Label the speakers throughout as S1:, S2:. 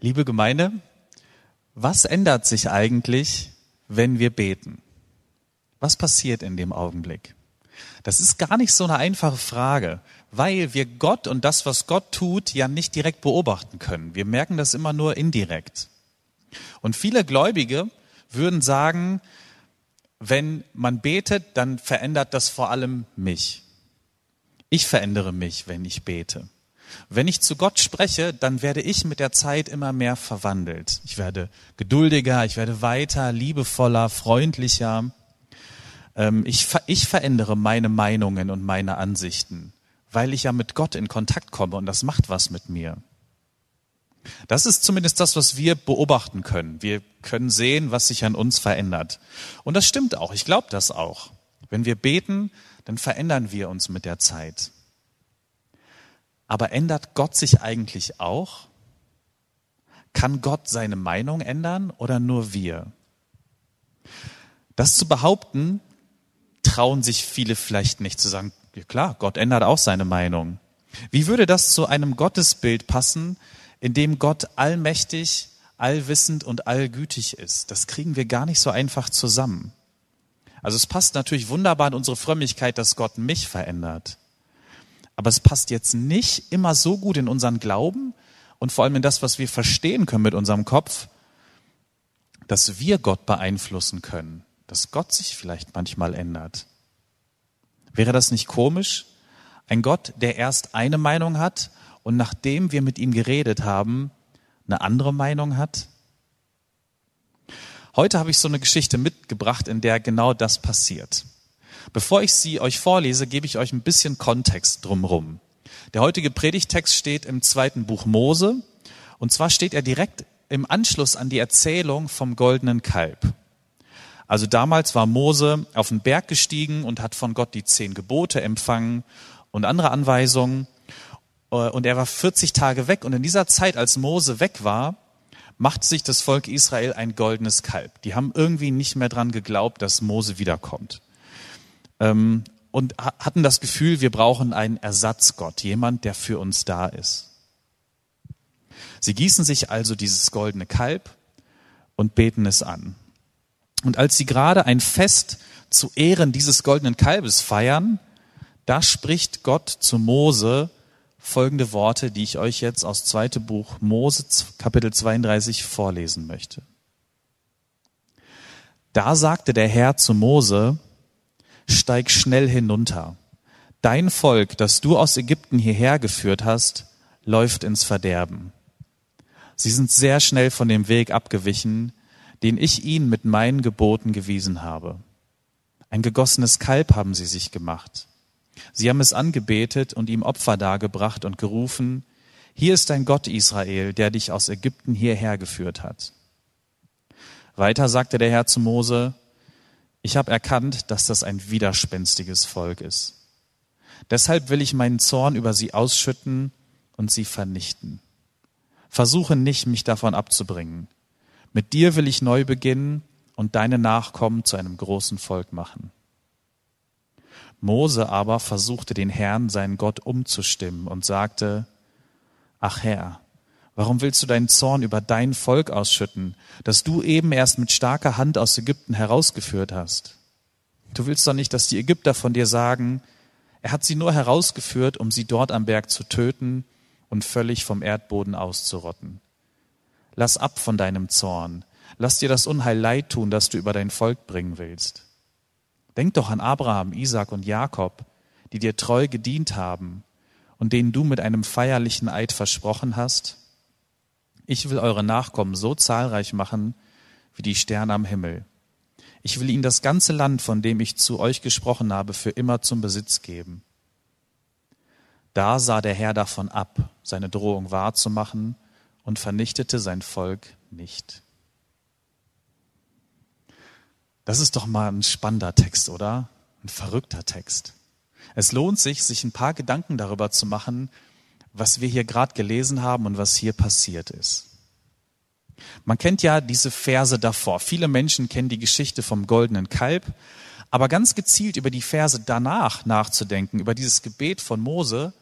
S1: Liebe Gemeinde, was ändert sich eigentlich, wenn wir beten? Was passiert in dem Augenblick? Das ist gar nicht so eine einfache Frage, weil wir Gott und das, was Gott tut, ja nicht direkt beobachten können. Wir merken das immer nur indirekt. Und viele Gläubige würden sagen, wenn man betet, dann verändert das vor allem mich. Ich verändere mich, wenn ich bete. Wenn ich zu Gott spreche, dann werde ich mit der Zeit immer mehr verwandelt. Ich werde geduldiger, ich werde weiter, liebevoller, freundlicher. Ähm, ich, ich verändere meine Meinungen und meine Ansichten, weil ich ja mit Gott in Kontakt komme und das macht was mit mir. Das ist zumindest das, was wir beobachten können. Wir können sehen, was sich an uns verändert. Und das stimmt auch. Ich glaube das auch. Wenn wir beten, dann verändern wir uns mit der Zeit. Aber ändert Gott sich eigentlich auch? Kann Gott seine Meinung ändern oder nur wir? Das zu behaupten, trauen sich viele vielleicht nicht zu sagen, ja klar, Gott ändert auch seine Meinung. Wie würde das zu einem Gottesbild passen, in dem Gott allmächtig, allwissend und allgütig ist? Das kriegen wir gar nicht so einfach zusammen. Also es passt natürlich wunderbar in unsere Frömmigkeit, dass Gott mich verändert. Aber es passt jetzt nicht immer so gut in unseren Glauben und vor allem in das, was wir verstehen können mit unserem Kopf, dass wir Gott beeinflussen können, dass Gott sich vielleicht manchmal ändert. Wäre das nicht komisch? Ein Gott, der erst eine Meinung hat und nachdem wir mit ihm geredet haben, eine andere Meinung hat? Heute habe ich so eine Geschichte mitgebracht, in der genau das passiert. Bevor ich sie euch vorlese, gebe ich euch ein bisschen Kontext drumherum. Der heutige Predigtext steht im zweiten Buch Mose und zwar steht er direkt im Anschluss an die Erzählung vom goldenen Kalb. Also damals war Mose auf den Berg gestiegen und hat von Gott die zehn Gebote empfangen und andere Anweisungen. Und er war 40 Tage weg. Und in dieser Zeit, als Mose weg war, macht sich das Volk Israel ein goldenes Kalb. Die haben irgendwie nicht mehr dran geglaubt, dass Mose wiederkommt. Ähm, und hatten das Gefühl, wir brauchen einen Ersatzgott, jemand, der für uns da ist. Sie gießen sich also dieses goldene Kalb und beten es an. Und als sie gerade ein Fest zu Ehren dieses goldenen Kalbes feiern, da spricht Gott zu Mose folgende Worte, die ich euch jetzt aus zweite Buch Mose Kapitel 32 vorlesen möchte. Da sagte der Herr zu Mose, steig schnell hinunter. Dein Volk, das du aus Ägypten hierher geführt hast, läuft ins Verderben. Sie sind sehr schnell von dem Weg abgewichen, den ich ihnen mit meinen Geboten gewiesen habe. Ein gegossenes Kalb haben sie sich gemacht. Sie haben es angebetet und ihm Opfer dargebracht und gerufen, hier ist dein Gott Israel, der dich aus Ägypten hierher geführt hat. Weiter sagte der Herr zu Mose, ich habe erkannt, dass das ein widerspenstiges Volk ist. Deshalb will ich meinen Zorn über sie ausschütten und sie vernichten. Versuche nicht, mich davon abzubringen. Mit dir will ich neu beginnen und deine Nachkommen zu einem großen Volk machen. Mose aber versuchte den Herrn, seinen Gott, umzustimmen und sagte, Ach Herr, warum willst du deinen Zorn über dein Volk ausschütten, das du eben erst mit starker Hand aus Ägypten herausgeführt hast? Du willst doch nicht, dass die Ägypter von dir sagen, er hat sie nur herausgeführt, um sie dort am Berg zu töten und völlig vom Erdboden auszurotten. Lass ab von deinem Zorn, lass dir das Unheil leid tun, das du über dein Volk bringen willst. Denk doch an Abraham, Isaac und Jakob, die dir treu gedient haben und denen du mit einem feierlichen Eid versprochen hast. Ich will eure Nachkommen so zahlreich machen wie die Sterne am Himmel. Ich will ihnen das ganze Land, von dem ich zu euch gesprochen habe, für immer zum Besitz geben. Da sah der Herr davon ab, seine Drohung wahrzumachen und vernichtete sein Volk nicht. Das ist doch mal ein spannender Text, oder? Ein verrückter Text. Es lohnt sich, sich ein paar Gedanken darüber zu machen, was wir hier gerade gelesen haben und was hier passiert ist. Man kennt ja diese Verse davor. Viele Menschen kennen die Geschichte vom goldenen Kalb, aber ganz gezielt über die Verse danach nachzudenken, über dieses Gebet von Mose,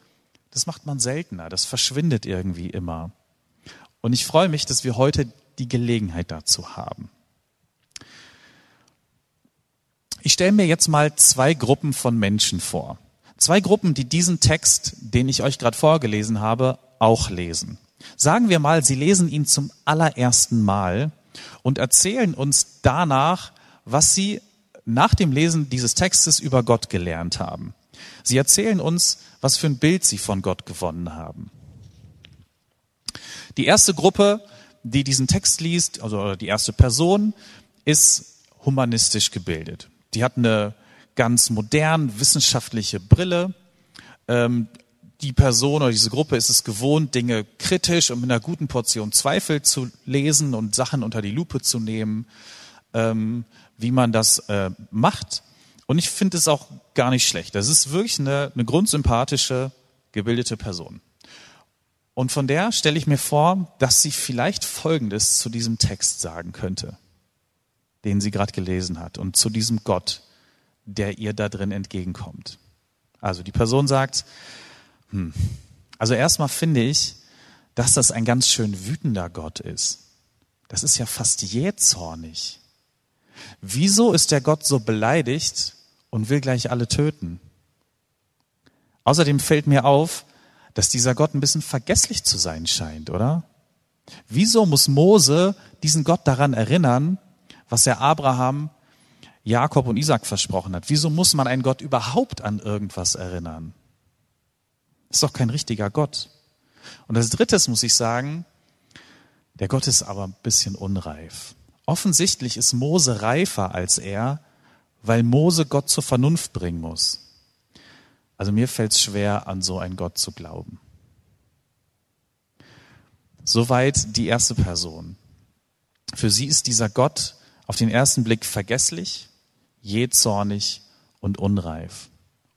S1: das macht man seltener, das verschwindet irgendwie immer. Und ich freue mich, dass wir heute die Gelegenheit dazu haben. Ich stelle mir jetzt mal zwei Gruppen von Menschen vor. Zwei Gruppen, die diesen Text, den ich euch gerade vorgelesen habe, auch lesen. Sagen wir mal, sie lesen ihn zum allerersten Mal und erzählen uns danach, was sie nach dem Lesen dieses Textes über Gott gelernt haben. Sie erzählen uns, was für ein Bild sie von Gott gewonnen haben. Die erste Gruppe, die diesen Text liest, also die erste Person, ist humanistisch gebildet. Die hat eine ganz modern wissenschaftliche Brille. Ähm, die Person oder diese Gruppe ist es gewohnt, Dinge kritisch und mit einer guten Portion Zweifel zu lesen und Sachen unter die Lupe zu nehmen, ähm, wie man das äh, macht. Und ich finde es auch gar nicht schlecht. Das ist wirklich eine, eine grundsympathische, gebildete Person. Und von der stelle ich mir vor, dass sie vielleicht Folgendes zu diesem Text sagen könnte, den sie gerade gelesen hat, und zu diesem Gott, der ihr da drin entgegenkommt. Also die Person sagt, hm, also erstmal finde ich, dass das ein ganz schön wütender Gott ist. Das ist ja fast jähzornig. Wieso ist der Gott so beleidigt und will gleich alle töten? Außerdem fällt mir auf, dass dieser Gott ein bisschen vergesslich zu sein scheint, oder? Wieso muss Mose diesen Gott daran erinnern, was er Abraham, Jakob und Isaac versprochen hat? Wieso muss man einen Gott überhaupt an irgendwas erinnern? Ist doch kein richtiger Gott. Und als drittes muss ich sagen, der Gott ist aber ein bisschen unreif. Offensichtlich ist Mose reifer als er, weil Mose Gott zur Vernunft bringen muss. Also mir fällt es schwer, an so einen Gott zu glauben. Soweit die erste Person. Für sie ist dieser Gott auf den ersten Blick vergesslich, jähzornig und unreif.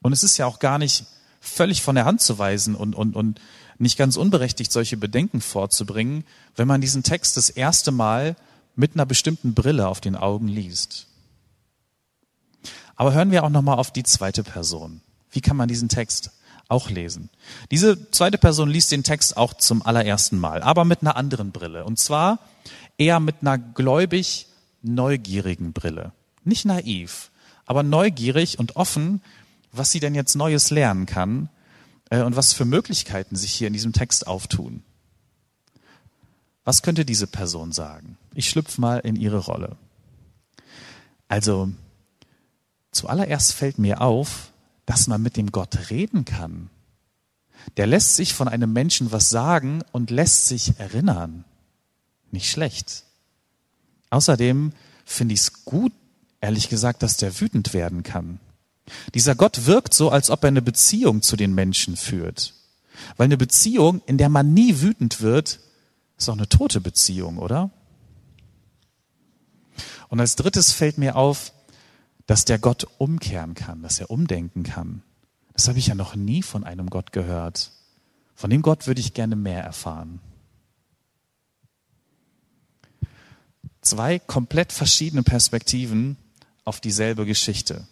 S1: Und es ist ja auch gar nicht völlig von der Hand zu weisen und, und, und nicht ganz unberechtigt, solche Bedenken vorzubringen, wenn man diesen Text das erste Mal mit einer bestimmten Brille auf den Augen liest. Aber hören wir auch nochmal auf die zweite Person. Wie kann man diesen Text auch lesen? Diese zweite Person liest den Text auch zum allerersten Mal, aber mit einer anderen Brille. Und zwar eher mit einer gläubig neugierigen Brille. Nicht naiv, aber neugierig und offen, was sie denn jetzt Neues lernen kann äh, und was für Möglichkeiten sich hier in diesem Text auftun. Was könnte diese Person sagen? Ich schlüpfe mal in ihre Rolle. Also, zuallererst fällt mir auf, dass man mit dem Gott reden kann. Der lässt sich von einem Menschen was sagen und lässt sich erinnern. Nicht schlecht. Außerdem finde ich es gut, ehrlich gesagt, dass der wütend werden kann. Dieser Gott wirkt so, als ob er eine Beziehung zu den Menschen führt. Weil eine Beziehung, in der man nie wütend wird, ist auch eine tote Beziehung, oder? Und als drittes fällt mir auf, dass der Gott umkehren kann, dass er umdenken kann. Das habe ich ja noch nie von einem Gott gehört. Von dem Gott würde ich gerne mehr erfahren. Zwei komplett verschiedene Perspektiven auf dieselbe Geschichte.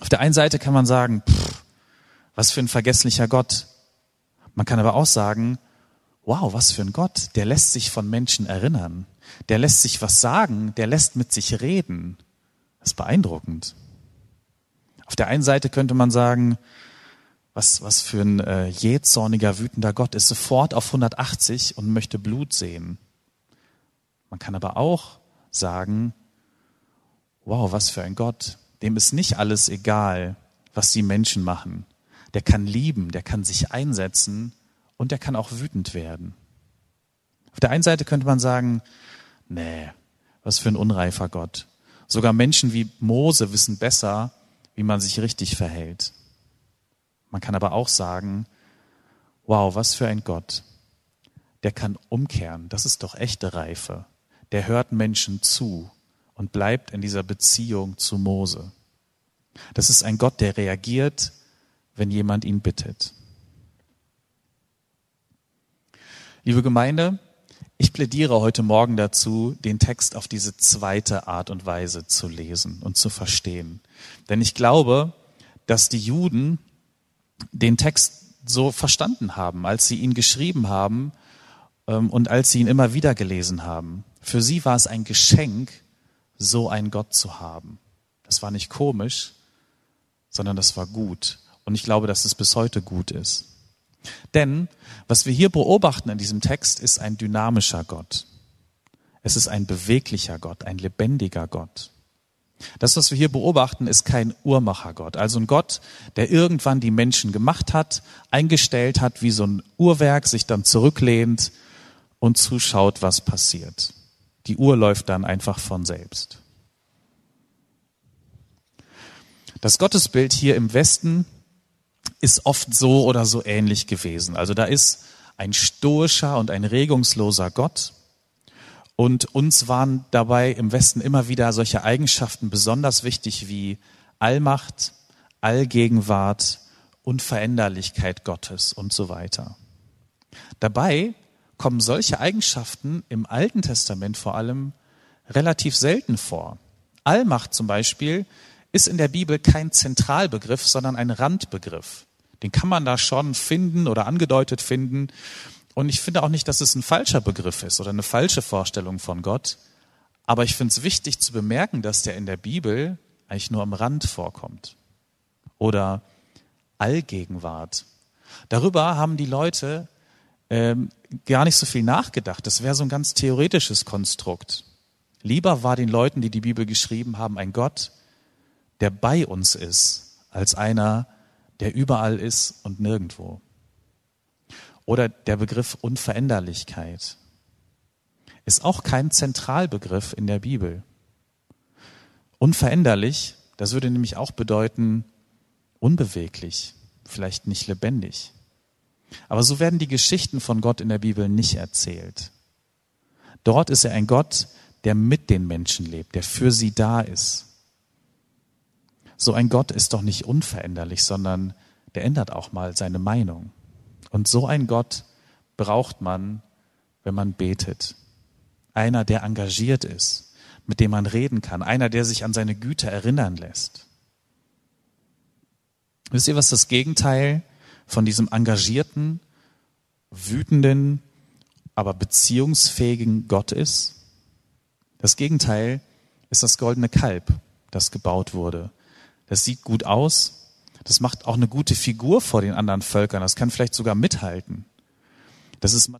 S1: Auf der einen Seite kann man sagen, pff, was für ein vergesslicher Gott. Man kann aber auch sagen, wow, was für ein Gott, der lässt sich von Menschen erinnern, der lässt sich was sagen, der lässt mit sich reden. Das ist beeindruckend. Auf der einen Seite könnte man sagen, was, was für ein äh, jähzorniger, wütender Gott ist sofort auf 180 und möchte Blut sehen. Man kann aber auch sagen, wow, was für ein Gott. Dem ist nicht alles egal, was die Menschen machen. Der kann lieben, der kann sich einsetzen und der kann auch wütend werden. Auf der einen Seite könnte man sagen, nee, was für ein unreifer Gott. Sogar Menschen wie Mose wissen besser, wie man sich richtig verhält. Man kann aber auch sagen, wow, was für ein Gott. Der kann umkehren. Das ist doch echte Reife. Der hört Menschen zu und bleibt in dieser Beziehung zu Mose. Das ist ein Gott, der reagiert, wenn jemand ihn bittet. Liebe Gemeinde, ich plädiere heute Morgen dazu, den Text auf diese zweite Art und Weise zu lesen und zu verstehen. Denn ich glaube, dass die Juden den Text so verstanden haben, als sie ihn geschrieben haben ähm, und als sie ihn immer wieder gelesen haben. Für sie war es ein Geschenk, so einen Gott zu haben. Das war nicht komisch, sondern das war gut. Und ich glaube, dass es bis heute gut ist. Denn was wir hier beobachten in diesem Text ist ein dynamischer Gott. Es ist ein beweglicher Gott, ein lebendiger Gott. Das, was wir hier beobachten, ist kein Uhrmachergott, also ein Gott, der irgendwann die Menschen gemacht hat, eingestellt hat, wie so ein Uhrwerk, sich dann zurücklehnt und zuschaut, was passiert. Die Uhr läuft dann einfach von selbst. Das Gottesbild hier im Westen ist oft so oder so ähnlich gewesen. Also da ist ein stoischer und ein regungsloser Gott. Und uns waren dabei im Westen immer wieder solche Eigenschaften besonders wichtig wie Allmacht, Allgegenwart, Unveränderlichkeit Gottes und so weiter. Dabei kommen solche Eigenschaften im Alten Testament vor allem relativ selten vor. Allmacht zum Beispiel ist in der Bibel kein Zentralbegriff, sondern ein Randbegriff. Den kann man da schon finden oder angedeutet finden. Und ich finde auch nicht, dass es ein falscher Begriff ist oder eine falsche Vorstellung von Gott. Aber ich finde es wichtig zu bemerken, dass der in der Bibel eigentlich nur am Rand vorkommt. Oder Allgegenwart. Darüber haben die Leute ähm, gar nicht so viel nachgedacht. Das wäre so ein ganz theoretisches Konstrukt. Lieber war den Leuten, die die Bibel geschrieben haben, ein Gott, der bei uns ist, als einer, der überall ist und nirgendwo. Oder der Begriff Unveränderlichkeit ist auch kein Zentralbegriff in der Bibel. Unveränderlich, das würde nämlich auch bedeuten unbeweglich, vielleicht nicht lebendig. Aber so werden die Geschichten von Gott in der Bibel nicht erzählt. Dort ist er ein Gott, der mit den Menschen lebt, der für sie da ist. So ein Gott ist doch nicht unveränderlich, sondern der ändert auch mal seine Meinung. Und so ein Gott braucht man, wenn man betet. Einer, der engagiert ist, mit dem man reden kann, einer, der sich an seine Güte erinnern lässt. Wisst ihr, was das Gegenteil von diesem engagierten, wütenden, aber beziehungsfähigen Gott ist? Das Gegenteil ist das goldene Kalb, das gebaut wurde das sieht gut aus, das macht auch eine gute Figur vor den anderen Völkern, das kann vielleicht sogar mithalten. Das ist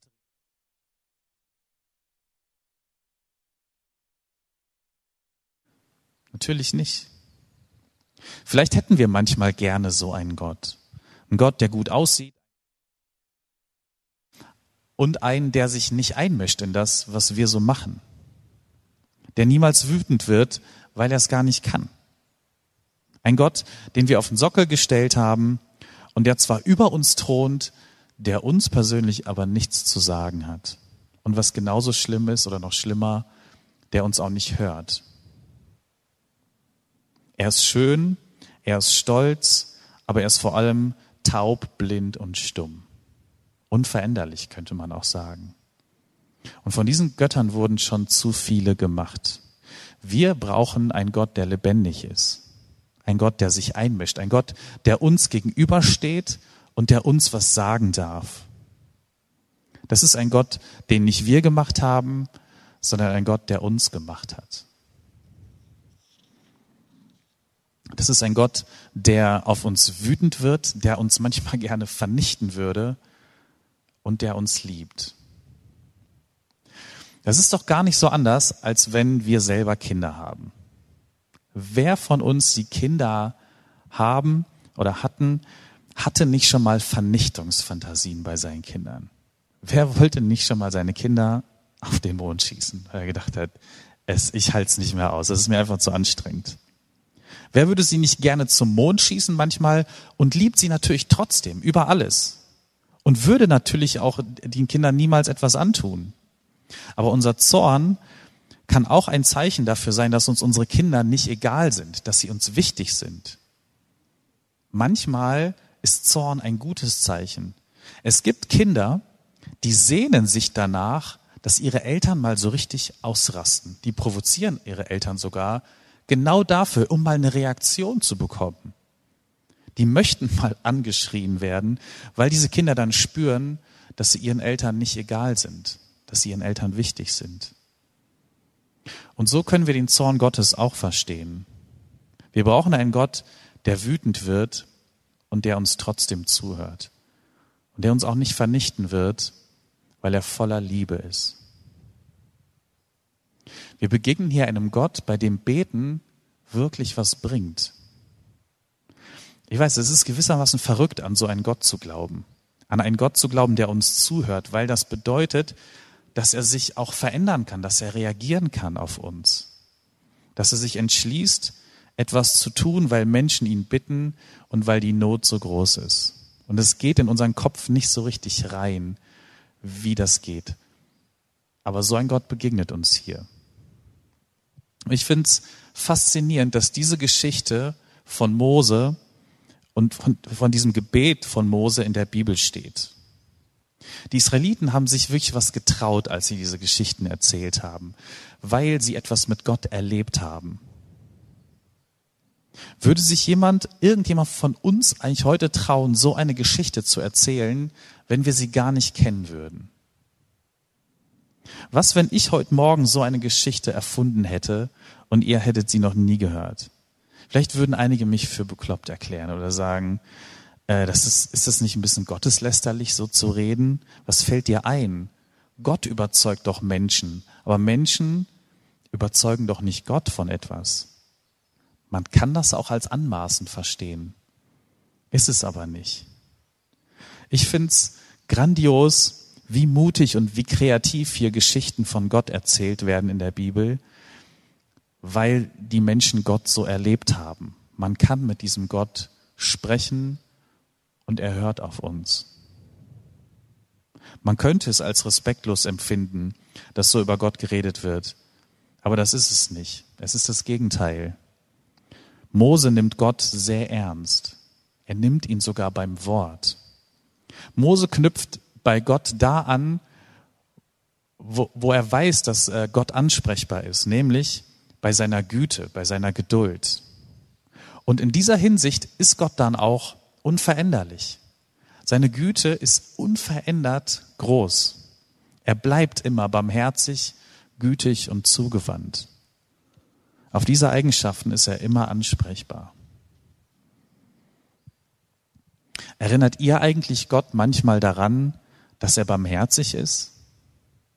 S1: Natürlich nicht. Vielleicht hätten wir manchmal gerne so einen Gott. Einen Gott, der gut aussieht und einen, der sich nicht einmischt in das, was wir so machen. Der niemals wütend wird, weil er es gar nicht kann. Ein Gott, den wir auf den Sockel gestellt haben und der zwar über uns thront, der uns persönlich aber nichts zu sagen hat. Und was genauso schlimm ist oder noch schlimmer, der uns auch nicht hört. Er ist schön, er ist stolz, aber er ist vor allem taub, blind und stumm. Unveränderlich könnte man auch sagen. Und von diesen Göttern wurden schon zu viele gemacht. Wir brauchen einen Gott, der lebendig ist. Ein Gott, der sich einmischt. Ein Gott, der uns gegenübersteht und der uns was sagen darf. Das ist ein Gott, den nicht wir gemacht haben, sondern ein Gott, der uns gemacht hat. Das ist ein Gott, der auf uns wütend wird, der uns manchmal gerne vernichten würde und der uns liebt. Das ist doch gar nicht so anders, als wenn wir selber Kinder haben. Wer von uns die Kinder haben oder hatten, hatte nicht schon mal Vernichtungsfantasien bei seinen Kindern? Wer wollte nicht schon mal seine Kinder auf den Mond schießen, weil er gedacht hat, es, ich halte es nicht mehr aus, es ist mir einfach zu anstrengend. Wer würde sie nicht gerne zum Mond schießen manchmal und liebt sie natürlich trotzdem über alles und würde natürlich auch den Kindern niemals etwas antun. Aber unser Zorn kann auch ein Zeichen dafür sein, dass uns unsere Kinder nicht egal sind, dass sie uns wichtig sind. Manchmal ist Zorn ein gutes Zeichen. Es gibt Kinder, die sehnen sich danach, dass ihre Eltern mal so richtig ausrasten. Die provozieren ihre Eltern sogar genau dafür, um mal eine Reaktion zu bekommen. Die möchten mal angeschrien werden, weil diese Kinder dann spüren, dass sie ihren Eltern nicht egal sind, dass sie ihren Eltern wichtig sind. Und so können wir den Zorn Gottes auch verstehen. Wir brauchen einen Gott, der wütend wird und der uns trotzdem zuhört. Und der uns auch nicht vernichten wird, weil er voller Liebe ist. Wir begegnen hier einem Gott, bei dem Beten wirklich was bringt. Ich weiß, es ist gewissermaßen verrückt, an so einen Gott zu glauben. An einen Gott zu glauben, der uns zuhört, weil das bedeutet, dass er sich auch verändern kann, dass er reagieren kann auf uns. Dass er sich entschließt, etwas zu tun, weil Menschen ihn bitten und weil die Not so groß ist. Und es geht in unseren Kopf nicht so richtig rein, wie das geht. Aber so ein Gott begegnet uns hier. Ich finde es faszinierend, dass diese Geschichte von Mose und von, von diesem Gebet von Mose in der Bibel steht. Die Israeliten haben sich wirklich was getraut, als sie diese Geschichten erzählt haben, weil sie etwas mit Gott erlebt haben. Würde sich jemand, irgendjemand von uns eigentlich heute trauen, so eine Geschichte zu erzählen, wenn wir sie gar nicht kennen würden? Was, wenn ich heute Morgen so eine Geschichte erfunden hätte und ihr hättet sie noch nie gehört? Vielleicht würden einige mich für bekloppt erklären oder sagen, äh, das ist, ist das nicht ein bisschen gotteslästerlich, so zu reden? Was fällt dir ein? Gott überzeugt doch Menschen, aber Menschen überzeugen doch nicht Gott von etwas. Man kann das auch als Anmaßen verstehen. Ist es aber nicht. Ich find's grandios, wie mutig und wie kreativ hier Geschichten von Gott erzählt werden in der Bibel, weil die Menschen Gott so erlebt haben. Man kann mit diesem Gott sprechen und er hört auf uns. Man könnte es als respektlos empfinden, dass so über Gott geredet wird. Aber das ist es nicht. Es ist das Gegenteil. Mose nimmt Gott sehr ernst. Er nimmt ihn sogar beim Wort. Mose knüpft bei Gott da an, wo, wo er weiß, dass äh, Gott ansprechbar ist, nämlich bei seiner Güte, bei seiner Geduld. Und in dieser Hinsicht ist Gott dann auch unveränderlich. Seine Güte ist unverändert groß. Er bleibt immer barmherzig, gütig und zugewandt. Auf diese Eigenschaften ist er immer ansprechbar. Erinnert ihr eigentlich Gott manchmal daran, dass er barmherzig ist?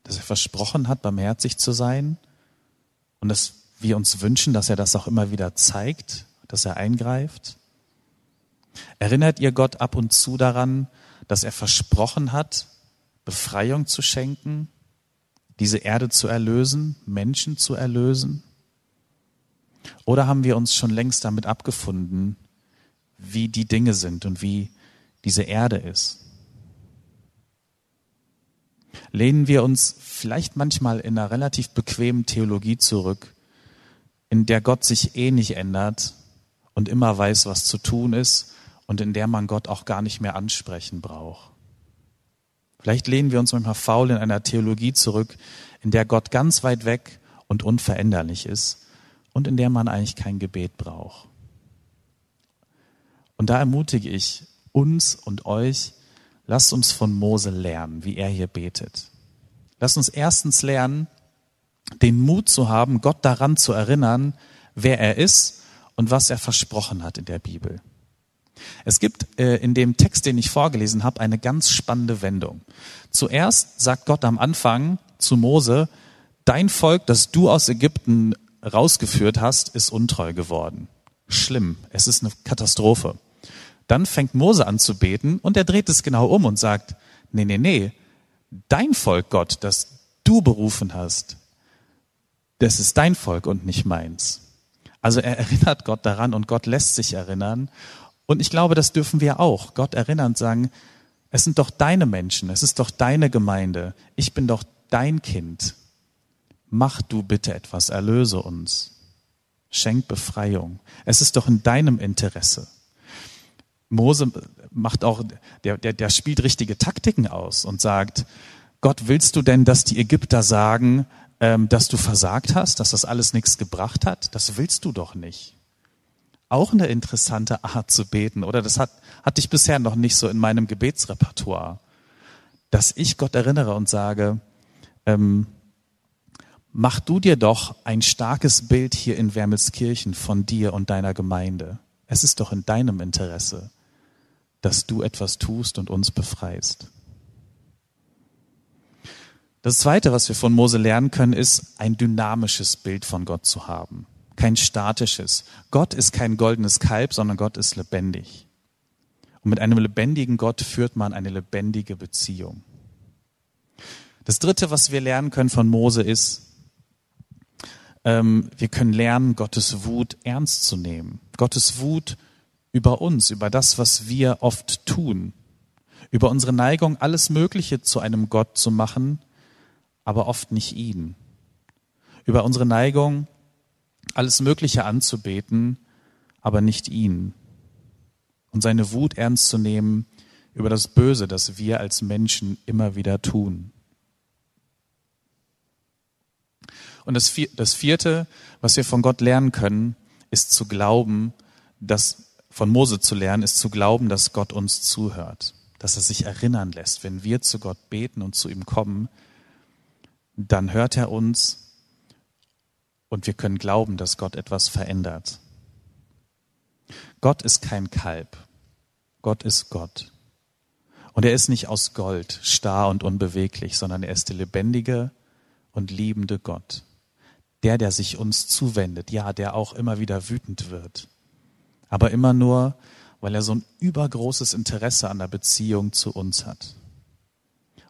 S1: Dass er versprochen hat, barmherzig zu sein? Und dass wir uns wünschen, dass er das auch immer wieder zeigt, dass er eingreift? Erinnert ihr Gott ab und zu daran, dass er versprochen hat, Befreiung zu schenken, diese Erde zu erlösen, Menschen zu erlösen? Oder haben wir uns schon längst damit abgefunden, wie die Dinge sind und wie diese Erde ist? Lehnen wir uns vielleicht manchmal in einer relativ bequemen Theologie zurück, in der Gott sich eh nicht ändert und immer weiß, was zu tun ist und in der man Gott auch gar nicht mehr ansprechen braucht. Vielleicht lehnen wir uns manchmal faul in einer Theologie zurück, in der Gott ganz weit weg und unveränderlich ist und in der man eigentlich kein Gebet braucht. Und da ermutige ich uns und euch, lasst uns von Mose lernen, wie er hier betet. Lasst uns erstens lernen, den Mut zu haben, Gott daran zu erinnern, wer er ist und was er versprochen hat in der Bibel. Es gibt äh, in dem Text, den ich vorgelesen habe, eine ganz spannende Wendung. Zuerst sagt Gott am Anfang zu Mose, dein Volk, das du aus Ägypten rausgeführt hast, ist untreu geworden. Schlimm, es ist eine Katastrophe. Dann fängt Mose an zu beten und er dreht es genau um und sagt, nee, nee, nee, dein Volk, Gott, das du berufen hast, das ist dein Volk und nicht meins. Also er erinnert Gott daran und Gott lässt sich erinnern und ich glaube, das dürfen wir auch. Gott erinnern und sagen, es sind doch deine Menschen, es ist doch deine Gemeinde, ich bin doch dein Kind. Mach du bitte etwas, erlöse uns. Schenk Befreiung. Es ist doch in deinem Interesse. Mose macht auch, der, der, der spielt richtige Taktiken aus und sagt, Gott, willst du denn, dass die Ägypter sagen, ähm, dass du versagt hast, dass das alles nichts gebracht hat? Das willst du doch nicht auch eine interessante Art zu beten, oder? Das hat, hatte ich bisher noch nicht so in meinem Gebetsrepertoire. dass ich Gott erinnere und sage, ähm, mach du dir doch ein starkes Bild hier in Wermelskirchen von dir und deiner Gemeinde. Es ist doch in deinem Interesse, dass du etwas tust und uns befreist. Das Zweite, was wir von Mose lernen können, ist, ein dynamisches Bild von Gott zu haben. Kein statisches. Gott ist kein goldenes Kalb, sondern Gott ist lebendig. Und mit einem lebendigen Gott führt man eine lebendige Beziehung. Das Dritte, was wir lernen können von Mose, ist, ähm, wir können lernen, Gottes Wut ernst zu nehmen. Gottes Wut über uns, über das, was wir oft tun, über unsere Neigung, alles Mögliche zu einem Gott zu machen, aber oft nicht ihn. Über unsere Neigung, alles Mögliche anzubeten, aber nicht ihn. Und seine Wut ernst zu nehmen über das Böse, das wir als Menschen immer wieder tun. Und das, vierte, was wir von Gott lernen können, ist zu glauben, dass von Mose zu lernen, ist zu glauben, dass Gott uns zuhört, dass er sich erinnern lässt. Wenn wir zu Gott beten und zu ihm kommen, dann hört er uns und wir können glauben, dass Gott etwas verändert. Gott ist kein Kalb. Gott ist Gott. Und er ist nicht aus Gold, starr und unbeweglich, sondern er ist der lebendige und liebende Gott der, der sich uns zuwendet, ja, der auch immer wieder wütend wird. Aber immer nur, weil er so ein übergroßes Interesse an der Beziehung zu uns hat.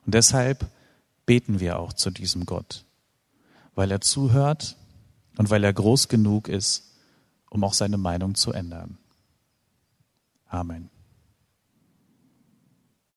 S1: Und deshalb beten wir auch zu diesem Gott, weil er zuhört und weil er groß genug ist, um auch seine Meinung zu ändern. Amen.